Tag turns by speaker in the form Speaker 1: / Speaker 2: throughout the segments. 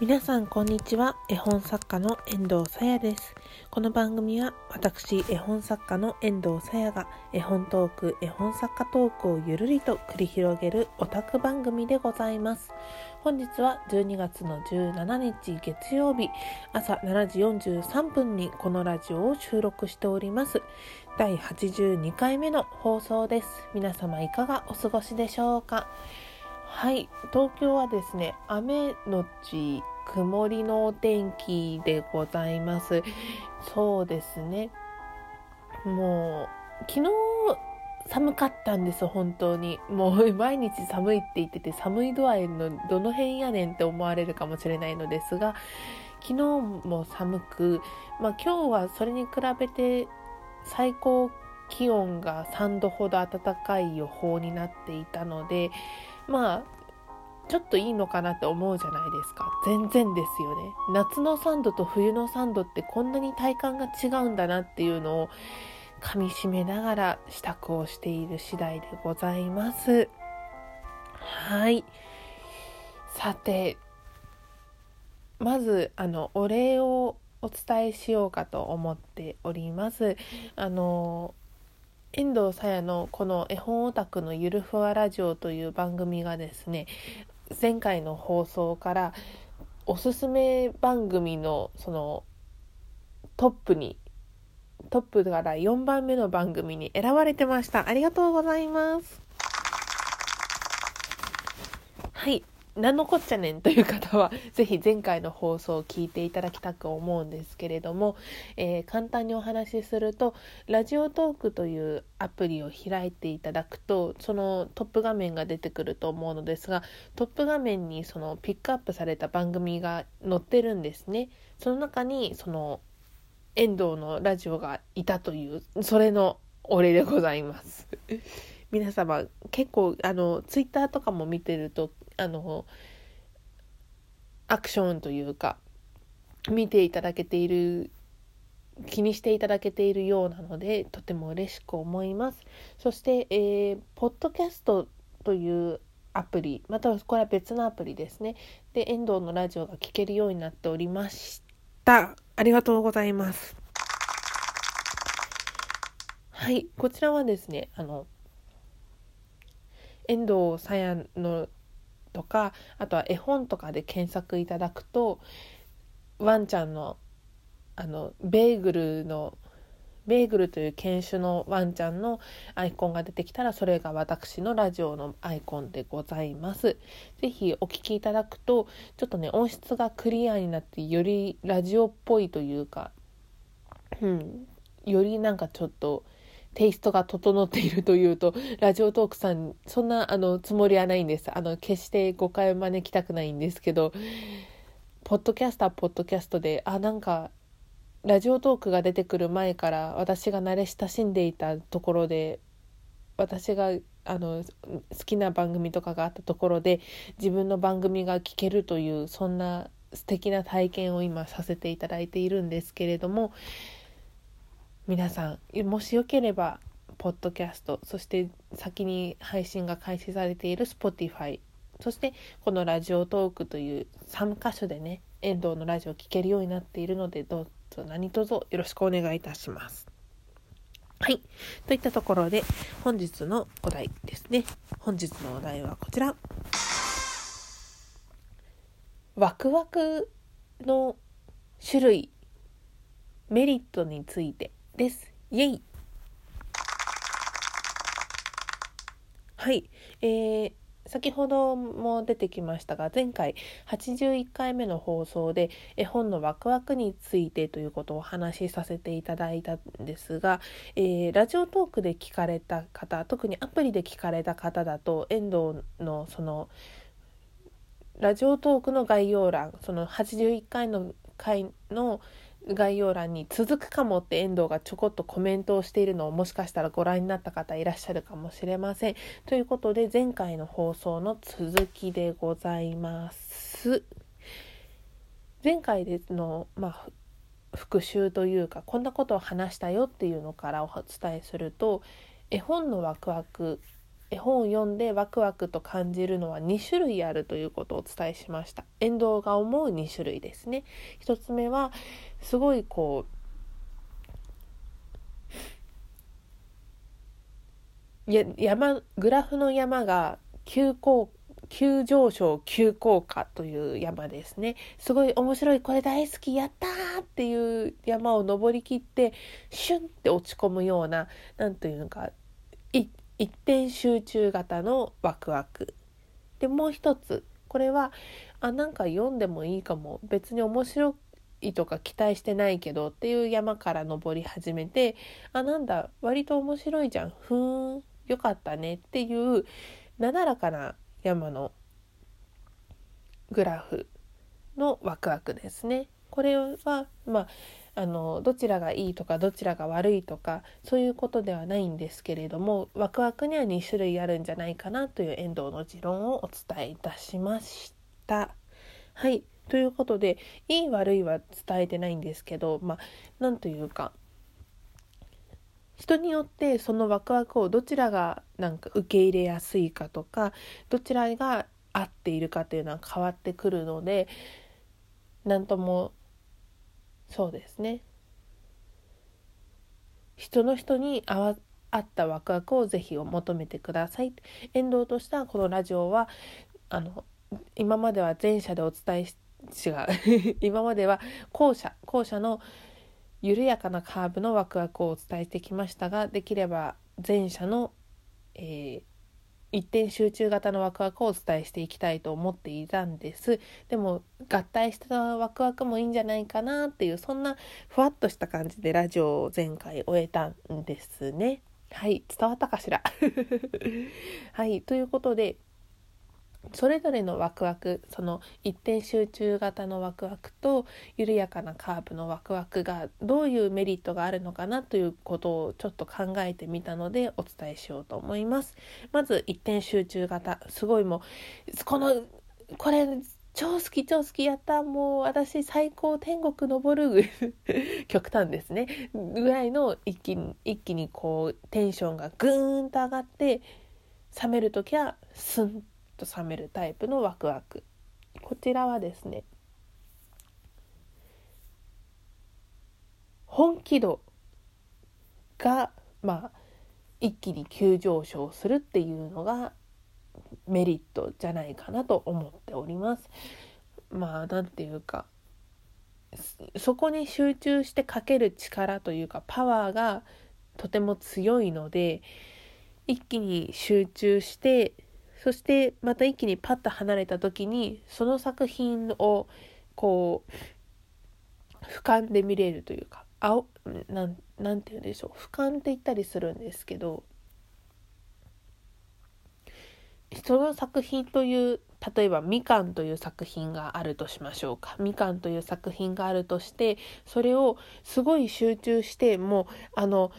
Speaker 1: 皆さんこんにちは。絵本作家の遠藤さやです。この番組は私絵本作家の遠藤さやが絵本トーク絵本作家トークをゆるりと繰り広げるオタク番組でございます。本日は12月の17日月曜日朝7時43分にこのラジオを収録しております。第82回目の放送です。皆様いかがお過ごしでしょうか？はい。東京はですね雨のち曇りのお天気でございます。そうですね。もう昨日寒かったんです本当に。もう毎日寒いって言ってて寒い度合いのどの辺やねんって思われるかもしれないのですが昨日も寒く、まあ、今日はそれに比べて最高気温が3度ほど暖かい予報になっていたのでまあちょっといいのかなって思うじゃないですか。全然ですよね。夏の3度と冬の3度ってこんなに体感が違うんだなっていうのを噛みしめながら支度をしている次第でございます。はい。さてまずあのお礼をお伝えしようかと思っております。あの遠藤さやのこの絵本オタクのゆるふわラジオという番組がですね前回の放送からおすすめ番組のそのトップにトップから4番目の番組に選ばれてました。ありがとうございます。はい。何のこっちゃねんという方は、ぜひ前回の放送を聞いていただきたく思うんですけれども、えー、簡単にお話しすると、ラジオトークというアプリを開いていただくと、そのトップ画面が出てくると思うのですが、トップ画面にそのピックアップされた番組が載ってるんですね。その中に、その、遠藤のラジオがいたという、それのお礼でございます。皆様結構あのツイッターとかも見てるとあのアクションというか見ていただけている気にしていただけているようなのでとても嬉しく思います。そして、えー、ポッドキャストというアプリまたはこれは別のアプリですね。で遠藤のラジオが聴けるようになっておりました。ありがとうございます。はいこちらはですねあの遠藤さやのとかあとは絵本とかで検索いただくとワンちゃんのあのベーグルのベーグルという犬種のワンちゃんのアイコンが出てきたらそれが私のラジオのアイコンでございます。ぜひお聴きいただくとちょっとね音質がクリアになってよりラジオっぽいというか、うん、よりなんかちょっとテイストが整っているというと、ラジオトークさん、そんな、あの、つもりはないんです。あの、決して誤解を招きたくないんですけど、ポッドキャスター、ポッドキャストで、あ、なんか、ラジオトークが出てくる前から私が慣れ親しんでいたところで、私があの好きな番組とかがあったところで自分の番組が聞けるというそんな素敵な体験を今させていただいているんですけれども皆さんもしよければポッドキャストそして先に配信が開始されている Spotify そしてこのラジオトークという3箇所でね遠藤のラジオを聴けるようになっているのでどうぞ何卒よろしくお願いいたします。はい。といったところで本日のお題ですね。本日のお題はこちら。ワクワクの種類メリットについてです。イェイはい。えー、先ほども出てきましたが前回81回目の放送で絵本のワクワクについてということをお話しさせていただいたんですが、えー、ラジオトークで聞かれた方特にアプリで聞かれた方だと遠藤のそのラジオトークの概要欄その81回の回の概要欄に続くかもって遠藤がちょこっとコメントをしているのをもしかしたらご覧になった方いらっしゃるかもしれません。ということで前回の放送の続きでございます。前回での、まあ、復習というかこんなことを話したよっていうのからお伝えすると絵本のワクワク絵本を読んでワクワクと感じるのは2種類あるということをお伝えしました。遠藤が思う2種類ですね。1つ目はすごいこうや山グラフの山が急降急上昇急降下という山ですね。すごい面白いこれ大好きやったーっていう山を登りきってシュンって落ち込むような何というのか一点集中型のワクワク。でもう一つ。これはあなんか読んでもいいかも。別に面白いとか期待してないけどっていう山から登り始めてあなんだ割と面白いじゃん。ふーんよかったねっていうなだらかな山のグラフのワクワクですね。これはまああのどちらがいいとかどちらが悪いとかそういうことではないんですけれどもワクワクには2種類あるんじゃないかなという遠藤の持論をお伝えいたしました。はいということでいい悪いは伝えてないんですけどまあなんというか人によってそのワクワクをどちらがなんか受け入れやすいかとかどちらが合っているかというのは変わってくるので何ともそうですね。人の人に合わ合ったワクワクをぜひ求めてください。遠藤としたこのラジオはあの今までは前者でお伝えし違う。今までは後者後者の緩やかなカーブのワクワクをお伝えしてきましたができれば前者の、えー、一点集中型のワクワクをお伝えしていきたいと思っていたんです。でも合体したワクワクもいいんじゃないかなっていうそんなふわっとした感じでラジオを前回終えたんですね。はい伝わったかしら？はいということでそれぞれのワクワクその一点集中型のワクワクと緩やかなカーブのワクワクがどういうメリットがあるのかなということをちょっと考えてみたのでお伝えしようと思います。まず一点集中型すごいもうこのこれ超好き超好きやったもう私最高天国登る 極端ですねぐらいの一気に一気にこうテンションがグーンと上がって冷める時はスンと冷めるタイプのワクワクこちらはですね本気度がまあ一気に急上昇するっていうのがメリットじゃないかなと思っております。まあ何て言うかそこに集中してかける力というかパワーがとても強いので一気に集中してそしてまた一気にパッと離れた時にその作品をこう俯瞰で見れるというか青なんなんて言うんでしょう。俯瞰って言ったりするんですけどその作品という例えば「みかん」という作品があるとしましょうか「みかん」という作品があるとしてそれをすごい集中してもうあの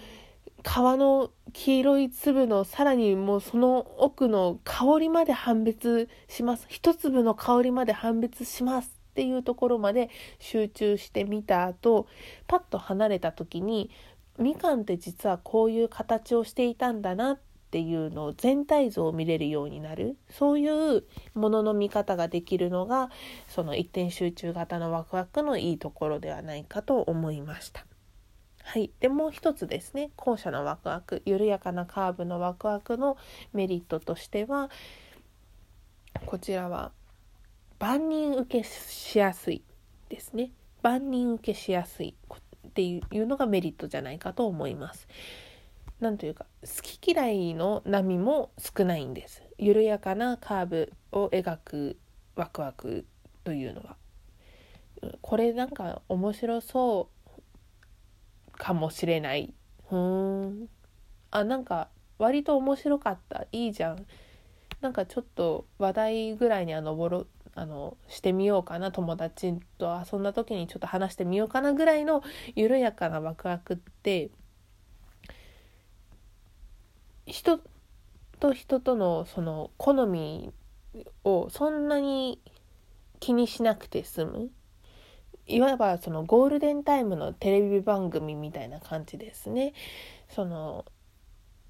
Speaker 1: 皮の黄色い粒のさらにもうその奥の香りまで判別します一粒の香りまで判別しますっていうところまで集中してみた後パッと離れた時にみかんって実はこういう形をしていたんだなっていうのを全体像を見れるようになるそういうものの見方ができるのがその一点集中型のワクワクのいいところではないかと思いました。はい、でもう一つですね。後者のワクワク緩やかなカーブのワクワクのメリットとしてはこちらは万人受けしやすいですね。万人受けしやすいっていうのがメリットじゃないかと思います。なんというか好き嫌いの波も少ないんです。緩やかなカーブを描くワクワクというのは。これなんか面白そうかもしれない。ふーん。あなんか割と面白かった。いいじゃん。なんかちょっと話題ぐらいには登ろあのしてみようかな友達と遊んだ時にちょっと話してみようかなぐらいの緩やかなワクワクって人と人とのその好みをそんなに気にしなくて済む。いわばそのゴールデンタイムのテレビ番組みたいな感じですね。その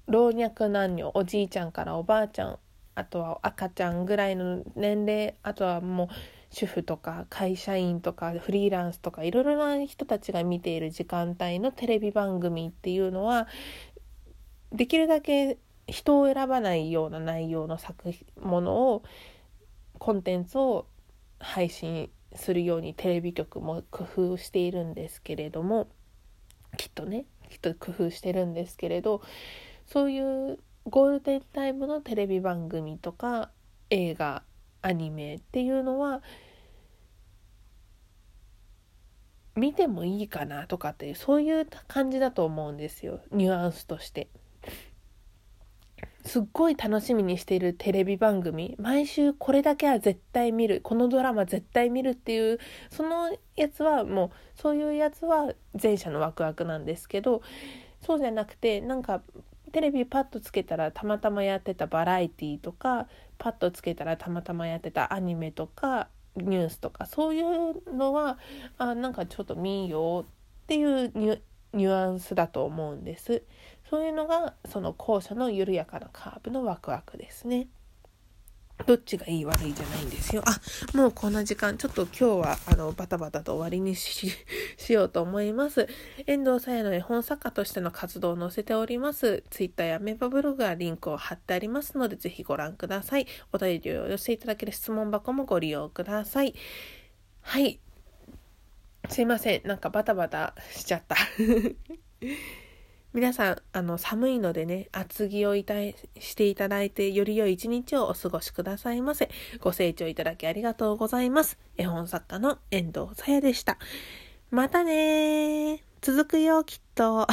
Speaker 1: 老若男女おじいちゃんからおばあちゃんあとは赤ちゃんぐらいの年齢あとはもう主婦とか会社員とかフリーランスとかいろいろな人たちが見ている時間帯のテレビ番組っていうのはできるだけ人を選ばないような内容の作ものをコンテンツを配信するようにテレビ局も工夫しているんですけれどもきっとねきっと工夫してるんですけれどそういうゴールデンタイムのテレビ番組とか映画アニメっていうのは見てもいいかなとかっていうそういう感じだと思うんですよニュアンスとして。すっごい楽しみにしているテレビ番組毎週これだけは絶対見るこのドラマ絶対見るっていうそのやつはもうそういうやつは前者のワクワクなんですけどそうじゃなくてなんかテレビパッとつけたらたまたまやってたバラエティーとかパッとつけたらたまたまやってたアニメとかニュースとかそういうのはあなんかちょっと見ようっていうニュアンスだと思うんです。そういうのがその後者の緩やかなカーブのワクワクですね。どっちがいい悪いじゃないんですよ。あ、もうこんな時間、ちょっと今日はあのバタバタと終わりに しようと思います。遠藤さやの絵本作家としての活動を載せております。Twitter やメンバーブログはリンクを貼ってありますので、ぜひご覧ください。お便りを寄せていただける質問箱もご利用ください。はい。すいません。なんかバタバタしちゃった。皆さん、あの、寒いのでね、厚着をいたしていただいて、より良い一日をお過ごしくださいませ。ご清聴いただきありがとうございます。絵本作家の遠藤さやでした。またね続くよ、きっと。